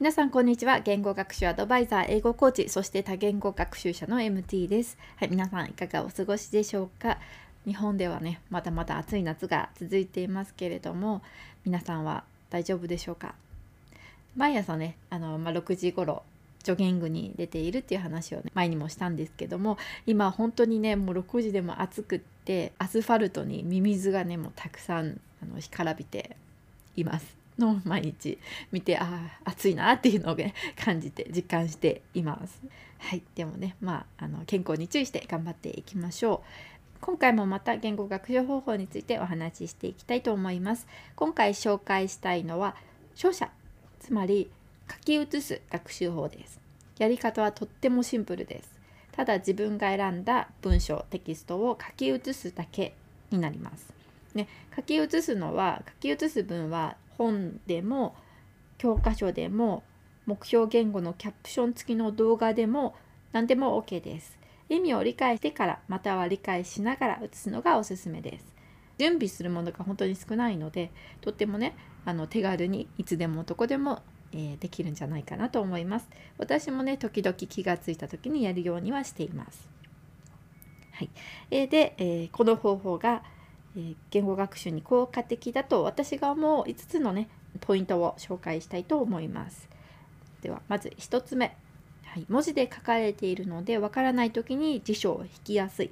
皆さんこんにちは。言語学習アドバイザー英語コーチそして多言語学習者の MT です。はい皆さんいかがお過ごしでしょうか？日本ではねまだまだ暑い夏が続いていますけれども皆さんは大丈夫でしょうか？毎朝ねあの、まあ、6時頃ジョギングに出ているっていう話を、ね、前にもしたんですけども今本当にねもう6時でも暑くってアスファルトにミミズがねもうたくさんあの干からびています。の毎日見てああ暑いなっていうのをね感じて実感しています。はいでもねまああの健康に注意して頑張っていきましょう。今回もまた言語学習方法についてお話ししていきたいと思います。今回紹介したいのは書写つまり書き写す学習法です。やり方はとってもシンプルです。ただ自分が選んだ文章テキストを書き写すだけになります。ね、書き写すのは書き写す文は本でも教科書でも目標言語のキャプション付きの動画でも何でも OK です。意味を理解してからまたは理解しながら写すのがおすすめです。準備するものが本当に少ないのでとってもねあの手軽にいつでもどこでも、えー、できるんじゃないかなと思います。私もね時々気がついた時にやるようにはしています。はい、えー、で、えー、この方法がえ言語学習に効果的だと私が思う5つのねポイントを紹介したいと思います。ではまず1つ目、はい、文字で書かれているのでわからない時に辞書を引きやすい、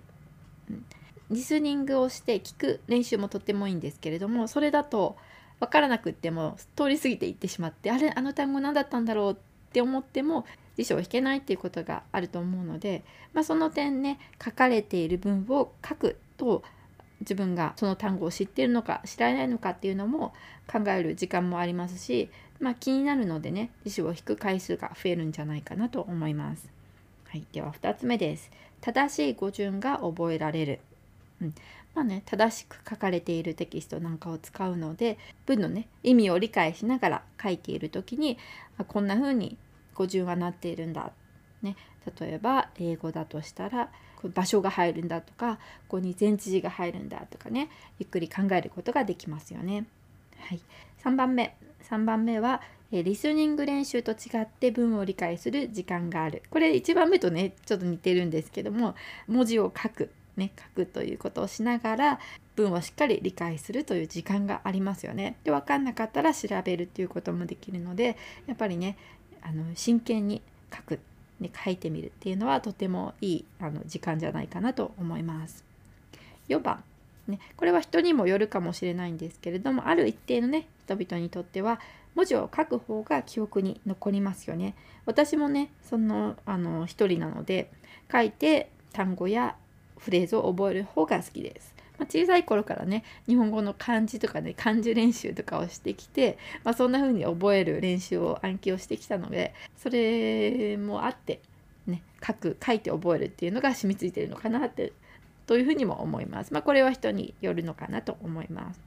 うん、リスニングをして聞く練習もとってもいいんですけれどもそれだと分からなくっても通り過ぎていってしまってあれあの単語何だったんだろうって思っても辞書を引けないっていうことがあると思うので、まあ、その点ね書かれている文を書くと自分がその単語を知っているのか知らないのかっていうのも考える時間もありますし、まあ、気になるのでね辞書を引く回数が増えるんじゃないかなと思います。はい、では2つ目です。正しい語順が覚えられる。うんまあね、正しく書かれているテキストなんかを使うので文のね意味を理解しながら書いている時にあこんな風に語順はなっているんだ、ね、例えば英語だとしたら場所が入るんだとかここに前置詞が入るんだとかねゆっくり考えることができますよね。はい、3番目。3番目はえリスニング練習と違って文を理解する時間がある。これ1番目とねちょっと似てるんですけども文字を書く。ね書くということをしながら文をしっかり理解するという時間がありますよね。で分かんなかったら調べるっていうこともできるのでやっぱりねあの真剣に書く。ね、書いてみるっていうのはとてもいいあの時間じゃないかなと思います。4番、ね、これは人にもよるかもしれないんですけれどもある一定のね人々にとっては文字を書く方が記憶に残りますよね。私もねそのあの一人なので書いて単語やフレーズを覚える方が好きです。まあ、小さい頃からね日本語の漢字とかね漢字練習とかをしてきて、まあ、そんな風に覚える練習を暗記をしてきたのでそれもあってね書く書いて覚えるっていうのが染みついてるのかなってというふうにも思います。まあ、これは人によるのかなと思います。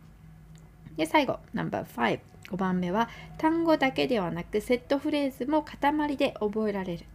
で最後ナンバー5 5番目は単語だけではなくセットフレーズも塊で覚えられる。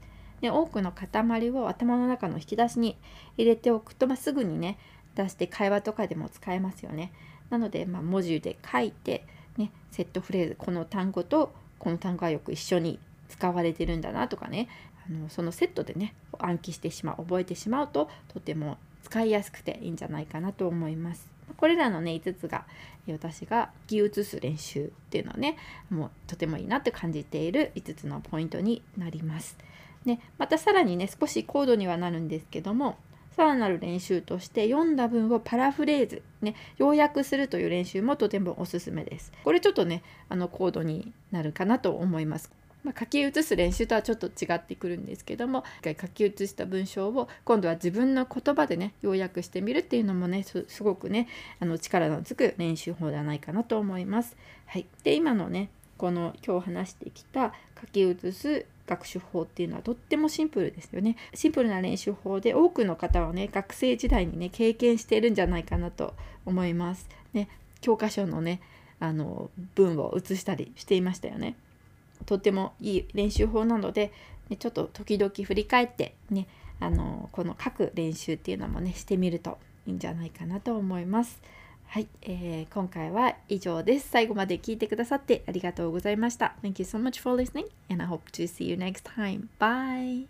で多くの塊を頭の中の引き出しに入れておくと、まあ、すぐにね出して会話とかでも使えますよね。なので、まあ、文字で書いて、ね、セットフレーズこの単語とこの単語はよく一緒に使われてるんだなとかねあのそのセットでね暗記してしまう覚えてしまうととても使いやすくていいんじゃないかなと思います。これらのね5つが私が気移す練習っていうのはねもうとてもいいなって感じている5つのポイントになります。ね、またさらにね少し高度にはなるんですけどもさらなる練習として読んだ文をパラフレーズ、ね、要約するという練習もとてもおすすめです。これちょっとねあの高度になるかなと思います。まあ、書き写す練習とはちょっと違ってくるんですけども一回書き写した文章を今度は自分の言葉でね要約してみるっていうのもねすごくねあの力のつく練習法ではないかなと思います。はい、で今のねこの今日話してきた書き写す学習法っていうのはとってもシンプルですよね。シンプルな練習法で多くの方はね学生時代にね経験しているんじゃないかなと思います。ね教科書のねあの文を写したりしていましたよね。とってもいい練習法なので、ね、ちょっと時々振り返ってねあのこの書く練習っていうのもねしてみるといいんじゃないかなと思います。はい、えー今回は以上です。最後まで聞いてくださってありがとうございました。Thank you so much for listening and I hope to see you next time. Bye!